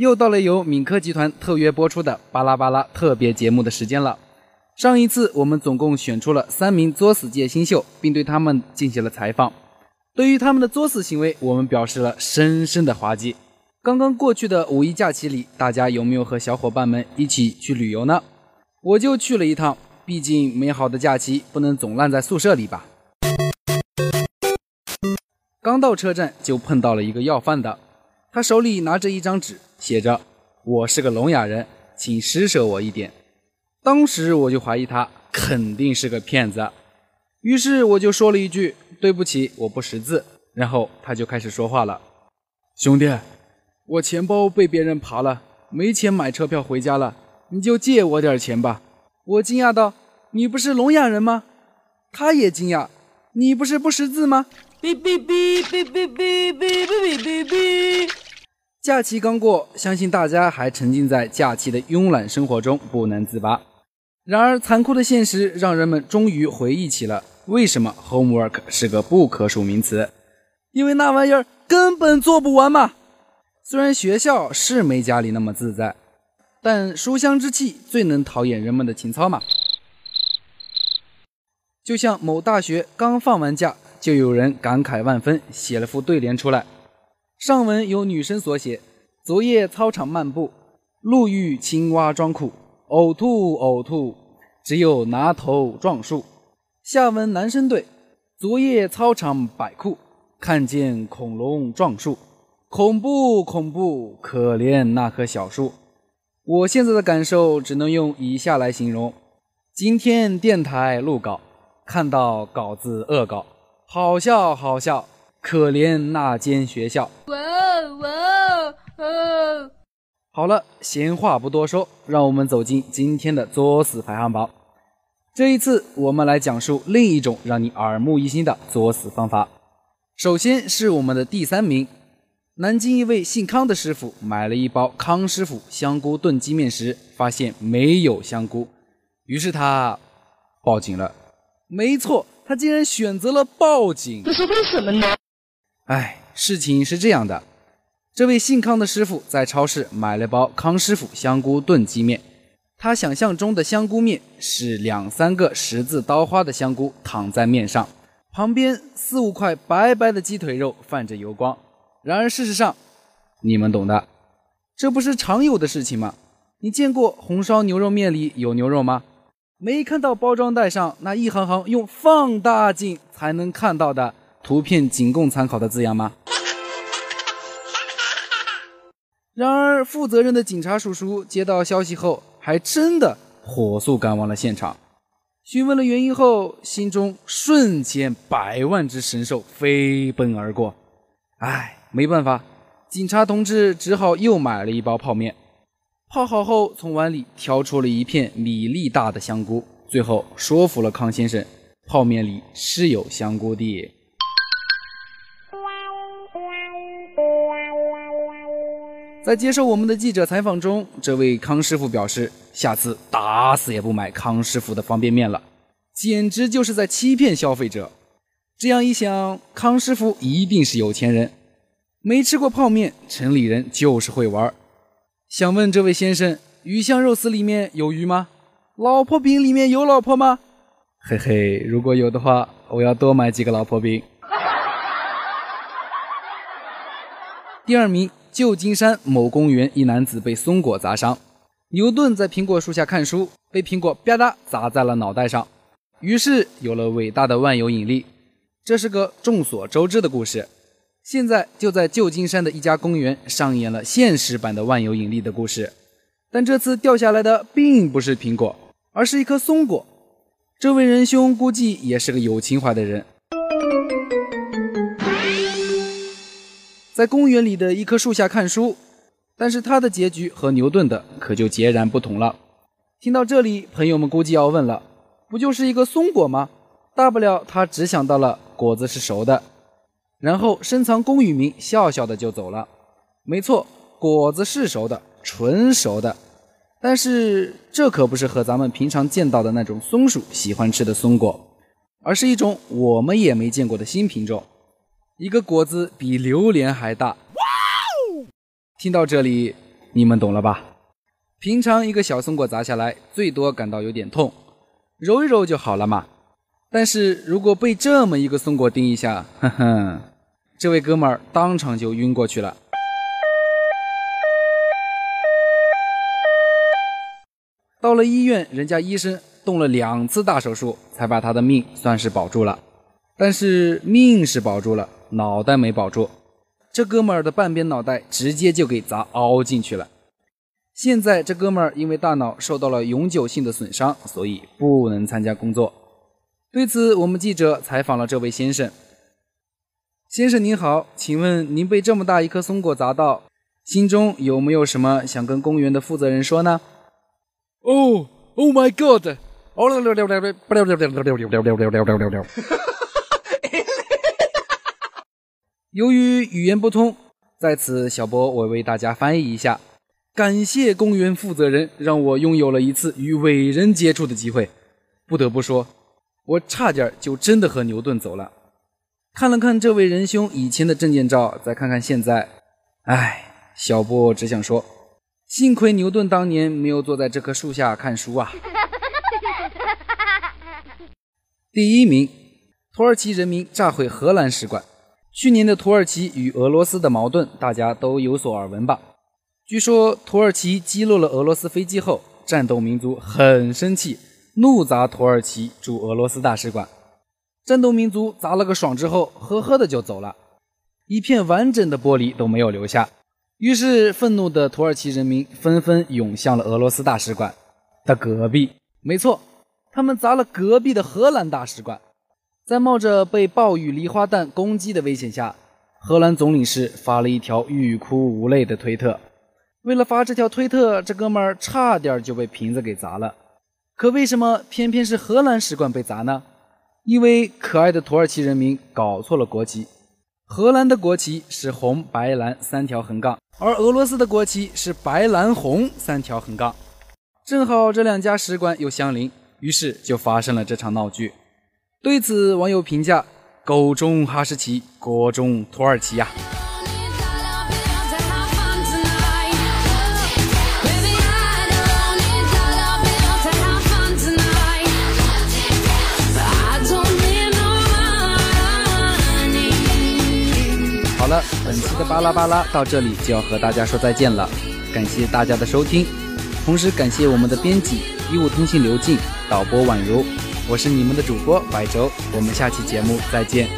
又到了由闽科集团特约播出的巴拉巴拉特别节目的时间了。上一次我们总共选出了三名作死界新秀，并对他们进行了采访。对于他们的作死行为，我们表示了深深的滑稽。刚刚过去的五一假期里，大家有没有和小伙伴们一起去旅游呢？我就去了一趟，毕竟美好的假期不能总烂在宿舍里吧。刚到车站就碰到了一个要饭的，他手里拿着一张纸，写着：“我是个聋哑人，请施舍我一点。”当时我就怀疑他肯定是个骗子，于是我就说了一句：“对不起，我不识字。”然后他就开始说话了：“兄弟，我钱包被别人扒了，没钱买车票回家了，你就借我点钱吧。”我惊讶道：“你不是聋哑人吗？”他也惊讶：“你不是不识字吗？”哔哔哔哔哔哔哔哔哔哔。假期刚过，相信大家还沉浸在假期的慵懒生活中不能自拔。然而，残酷的现实让人们终于回忆起了为什么 homework 是个不可数名词，因为那玩意儿根本做不完嘛。虽然学校是没家里那么自在，但书香之气最能陶冶人们的情操嘛。就像某大学刚放完假。就有人感慨万分，写了副对联出来。上文由女生所写：昨夜操场漫步，路遇青蛙装酷，呕吐呕吐，只有拿头撞树。下文男生对：昨夜操场摆酷，看见恐龙撞树，恐怖恐怖，可怜那棵小树。我现在的感受只能用以下来形容：今天电台录稿，看到稿子恶搞。好笑，好笑，可怜那间学校。哇哇哦！好了，闲话不多说，让我们走进今天的作死排行榜。这一次，我们来讲述另一种让你耳目一新的作死方法。首先是我们的第三名，南京一位姓康的师傅买了一包康师傅香菇炖鸡面时，发现没有香菇，于是他报警了。没错。他竟然选择了报警，这是为什么呢？哎，事情是这样的，这位姓康的师傅在超市买了包康师傅香菇炖鸡面，他想象中的香菇面是两三个十字刀花的香菇躺在面上，旁边四五块白白的鸡腿肉泛着油光。然而事实上，你们懂的，这不是常有的事情吗？你见过红烧牛肉面里有牛肉吗？没看到包装袋上那一行行用放大镜才能看到的图片仅供参考的字样吗？然而，负责任的警察叔叔接到消息后，还真的火速赶往了现场。询问了原因后，心中瞬间百万只神兽飞奔而过。唉，没办法，警察同志只好又买了一包泡面。泡好后，从碗里挑出了一片米粒大的香菇，最后说服了康先生，泡面里是有香菇的。在接受我们的记者采访中，这位康师傅表示，下次打死也不买康师傅的方便面了，简直就是在欺骗消费者。这样一想，康师傅一定是有钱人，没吃过泡面，城里人就是会玩。想问这位先生，鱼香肉丝里面有鱼吗？老婆饼里面有老婆吗？嘿嘿，如果有的话，我要多买几个老婆饼。第二名，旧金山某公园一男子被松果砸伤。牛顿在苹果树下看书，被苹果吧嗒砸在了脑袋上，于是有了伟大的万有引力。这是个众所周知的故事。现在就在旧金山的一家公园上演了现实版的万有引力的故事，但这次掉下来的并不是苹果，而是一颗松果。这位仁兄估计也是个有情怀的人，在公园里的一棵树下看书，但是他的结局和牛顿的可就截然不同了。听到这里，朋友们估计要问了：不就是一个松果吗？大不了他只想到了果子是熟的。然后深藏功与名，笑笑的就走了。没错，果子是熟的，纯熟的。但是这可不是和咱们平常见到的那种松鼠喜欢吃的松果，而是一种我们也没见过的新品种。一个果子比榴莲还大。哇听到这里，你们懂了吧？平常一个小松果砸下来，最多感到有点痛，揉一揉就好了嘛。但是如果被这么一个松果叮一下，哼哼，这位哥们儿当场就晕过去了。到了医院，人家医生动了两次大手术，才把他的命算是保住了。但是命是保住了，脑袋没保住。这哥们儿的半边脑袋直接就给砸凹进去了。现在这哥们儿因为大脑受到了永久性的损伤，所以不能参加工作。对此，我们记者采访了这位先生。先生您好，请问您被这么大一颗松果砸到，心中有没有什么想跟公园的负责人说呢？哦，Oh my God！由于语言不通，在此小博我为大家翻译一下。感谢公园负责人，让我拥有了一次与伟人接触的机会。不得不说，我差点就真的和牛顿走了。看了看这位仁兄以前的证件照，再看看现在，唉，小波只想说，幸亏牛顿当年没有坐在这棵树下看书啊。第一名，土耳其人民炸毁荷兰使馆。去年的土耳其与俄罗斯的矛盾，大家都有所耳闻吧？据说土耳其击落了俄罗斯飞机后，战斗民族很生气，怒砸土耳其驻俄罗斯大使馆。战斗民族砸了个爽之后，呵呵的就走了，一片完整的玻璃都没有留下。于是愤怒的土耳其人民纷纷涌向了俄罗斯大使馆的隔壁。没错，他们砸了隔壁的荷兰大使馆。在冒着被暴雨梨花弹攻击的危险下，荷兰总领事发了一条欲哭无泪的推特。为了发这条推特，这哥们儿差点就被瓶子给砸了。可为什么偏偏是荷兰使馆被砸呢？因为可爱的土耳其人民搞错了国旗，荷兰的国旗是红白蓝三条横杠，而俄罗斯的国旗是白蓝红三条横杠。正好这两家使馆又相邻，于是就发生了这场闹剧。对此，网友评价：“狗中哈士奇，国中土耳其呀。”的巴拉巴拉到这里就要和大家说再见了，感谢大家的收听，同时感谢我们的编辑医务通信刘静，导播宛如。我是你们的主播白轴，我们下期节目再见。